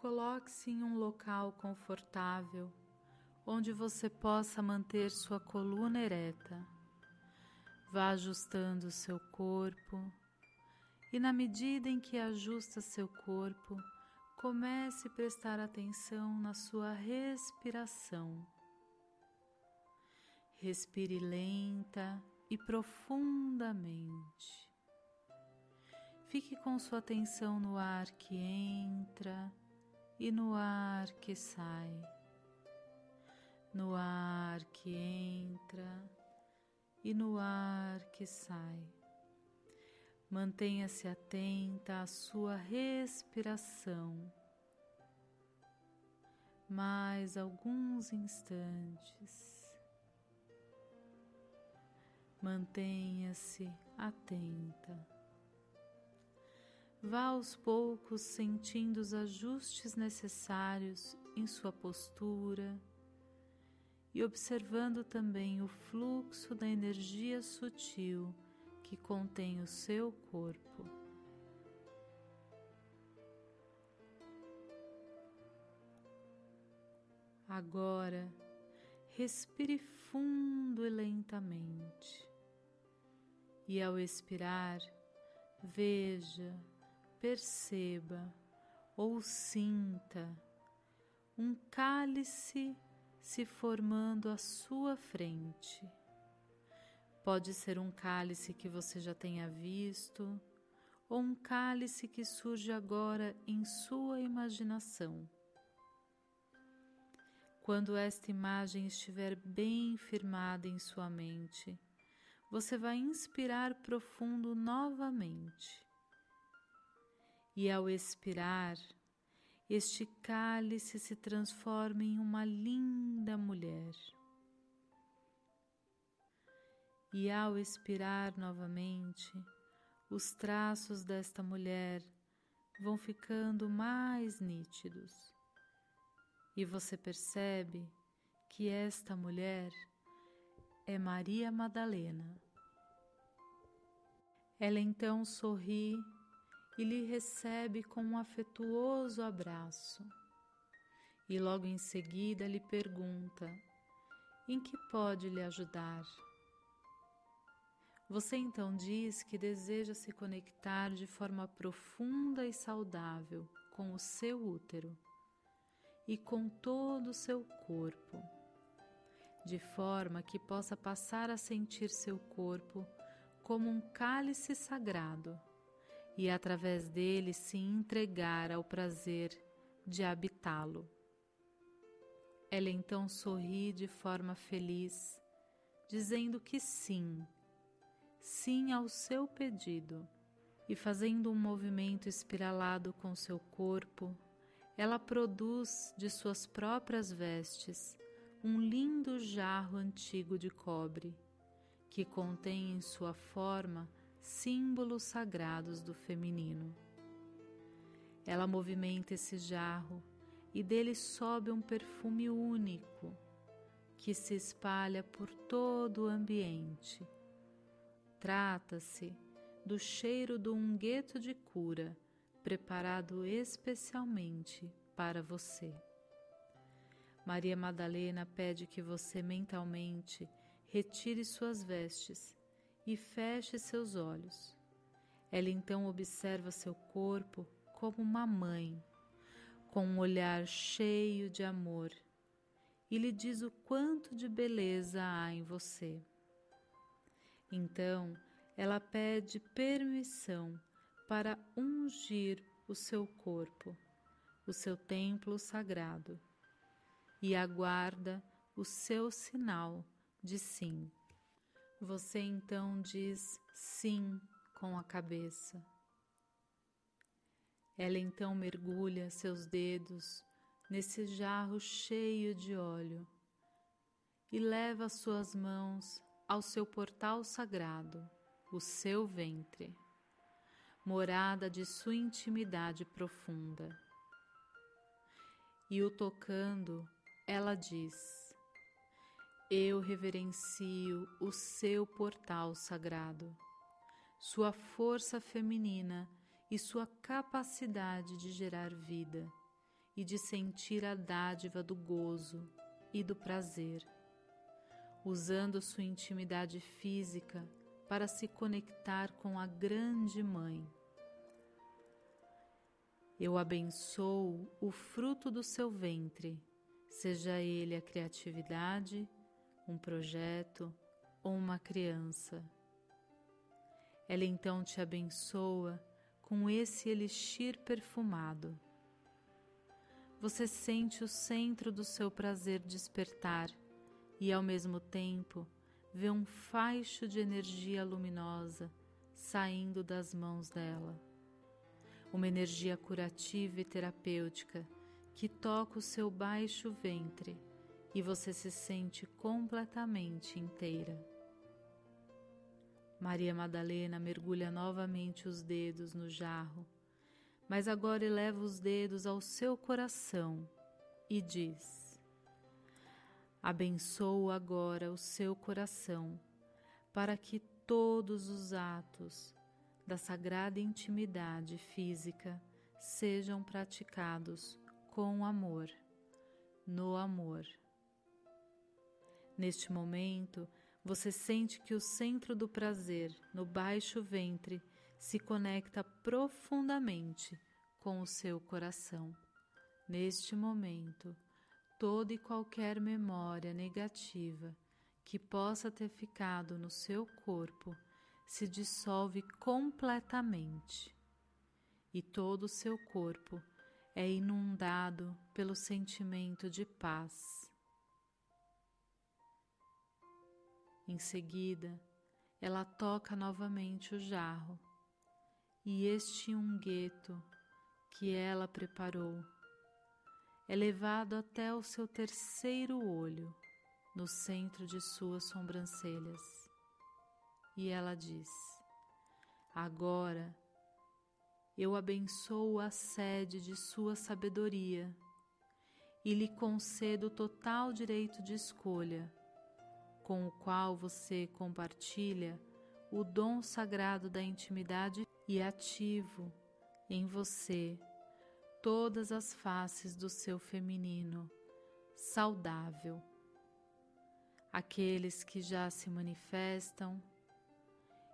Coloque-se em um local confortável onde você possa manter sua coluna ereta. Vá ajustando seu corpo e, na medida em que ajusta seu corpo, comece a prestar atenção na sua respiração. Respire lenta e profundamente. Fique com sua atenção no ar que entra e no ar que sai. No ar que entra e no ar que sai. Mantenha-se atenta à sua respiração. Mais alguns instantes. Mantenha-se atenta. Vá aos poucos sentindo os ajustes necessários em sua postura e observando também o fluxo da energia sutil que contém o seu corpo. Agora, respire fundo e lentamente. E ao expirar, veja, perceba ou sinta um cálice se formando à sua frente. Pode ser um cálice que você já tenha visto ou um cálice que surge agora em sua imaginação. Quando esta imagem estiver bem firmada em sua mente, você vai inspirar profundo novamente. E ao expirar, este cálice se transforma em uma linda mulher. E ao expirar novamente, os traços desta mulher vão ficando mais nítidos. E você percebe que esta mulher é Maria Madalena. Ela então sorri e lhe recebe com um afetuoso abraço. E logo em seguida lhe pergunta: em que pode lhe ajudar? Você então diz que deseja se conectar de forma profunda e saudável com o seu útero e com todo o seu corpo, de forma que possa passar a sentir seu corpo como um cálice sagrado e através dele se entregar ao prazer de habitá-lo. Ela então sorri de forma feliz, dizendo que sim, sim ao seu pedido, e fazendo um movimento espiralado com seu corpo, ela produz de suas próprias vestes um lindo jarro antigo de cobre, que contém em sua forma símbolos sagrados do feminino. Ela movimenta esse jarro e dele sobe um perfume único que se espalha por todo o ambiente. Trata-se do cheiro do ungueto de cura preparado especialmente para você. Maria Madalena pede que você mentalmente retire suas vestes e feche seus olhos. Ela então observa seu corpo como uma mãe, com um olhar cheio de amor, e lhe diz o quanto de beleza há em você. Então, ela pede permissão para ungir o seu corpo, o seu templo sagrado, e aguarda o seu sinal de sim. Você então diz sim com a cabeça. Ela então mergulha seus dedos nesse jarro cheio de óleo e leva suas mãos ao seu portal sagrado, o seu ventre, morada de sua intimidade profunda. E o tocando, ela diz: eu reverencio o seu portal sagrado, sua força feminina e sua capacidade de gerar vida, e de sentir a dádiva do gozo e do prazer, usando sua intimidade física para se conectar com a Grande Mãe. Eu abençoo o fruto do seu ventre, seja ele a criatividade, um projeto ou uma criança. Ela então te abençoa com esse elixir perfumado. Você sente o centro do seu prazer despertar e, ao mesmo tempo, vê um faixo de energia luminosa saindo das mãos dela uma energia curativa e terapêutica que toca o seu baixo ventre e você se sente completamente inteira. Maria Madalena mergulha novamente os dedos no jarro, mas agora eleva os dedos ao seu coração e diz: Abençoo agora o seu coração, para que todos os atos da sagrada intimidade física sejam praticados com amor, no amor. Neste momento, você sente que o centro do prazer, no baixo ventre, se conecta profundamente com o seu coração. Neste momento, toda e qualquer memória negativa que possa ter ficado no seu corpo se dissolve completamente e todo o seu corpo é inundado pelo sentimento de paz. Em seguida, ela toca novamente o jarro. E este ungueto que ela preparou é levado até o seu terceiro olho, no centro de suas sobrancelhas. E ela diz: Agora eu abençoo a sede de sua sabedoria e lhe concedo total direito de escolha, com o qual você compartilha o dom sagrado da intimidade e ativo em você todas as faces do seu feminino saudável, aqueles que já se manifestam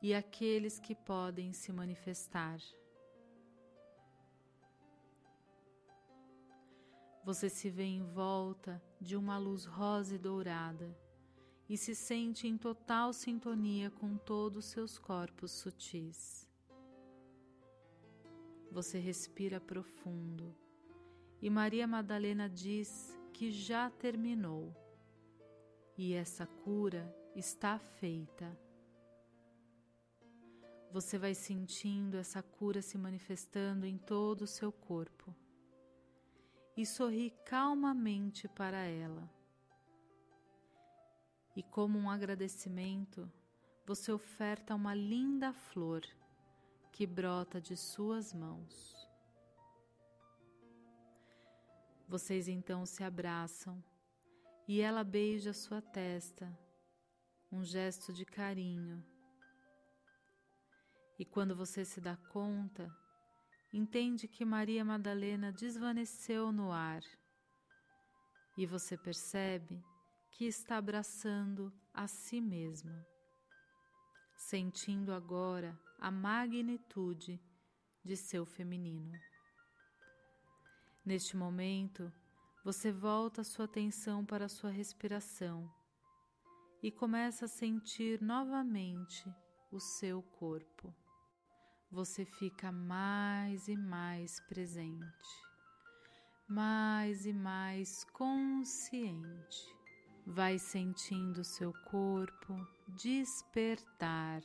e aqueles que podem se manifestar. Você se vê em volta de uma luz rosa e dourada e se sente em total sintonia com todos os seus corpos sutis. Você respira profundo e Maria Madalena diz que já terminou e essa cura está feita você vai sentindo essa cura se manifestando em todo o seu corpo e sorri calmamente para ela. E como um agradecimento, você oferta uma linda flor que brota de suas mãos. Vocês então se abraçam e ela beija sua testa, um gesto de carinho e quando você se dá conta, entende que Maria Madalena desvaneceu no ar. E você percebe que está abraçando a si mesma, sentindo agora a magnitude de seu feminino. Neste momento, você volta sua atenção para sua respiração e começa a sentir novamente o seu corpo você fica mais e mais presente, mais e mais consciente. Vai sentindo seu corpo despertar,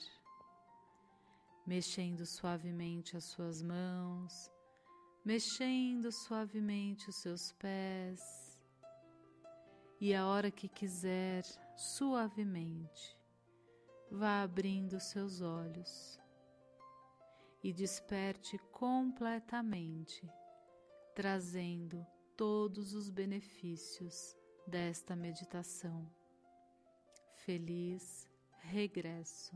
mexendo suavemente as suas mãos, mexendo suavemente os seus pés. E a hora que quiser, suavemente, vá abrindo seus olhos e desperte completamente, trazendo todos os benefícios desta meditação. Feliz regresso.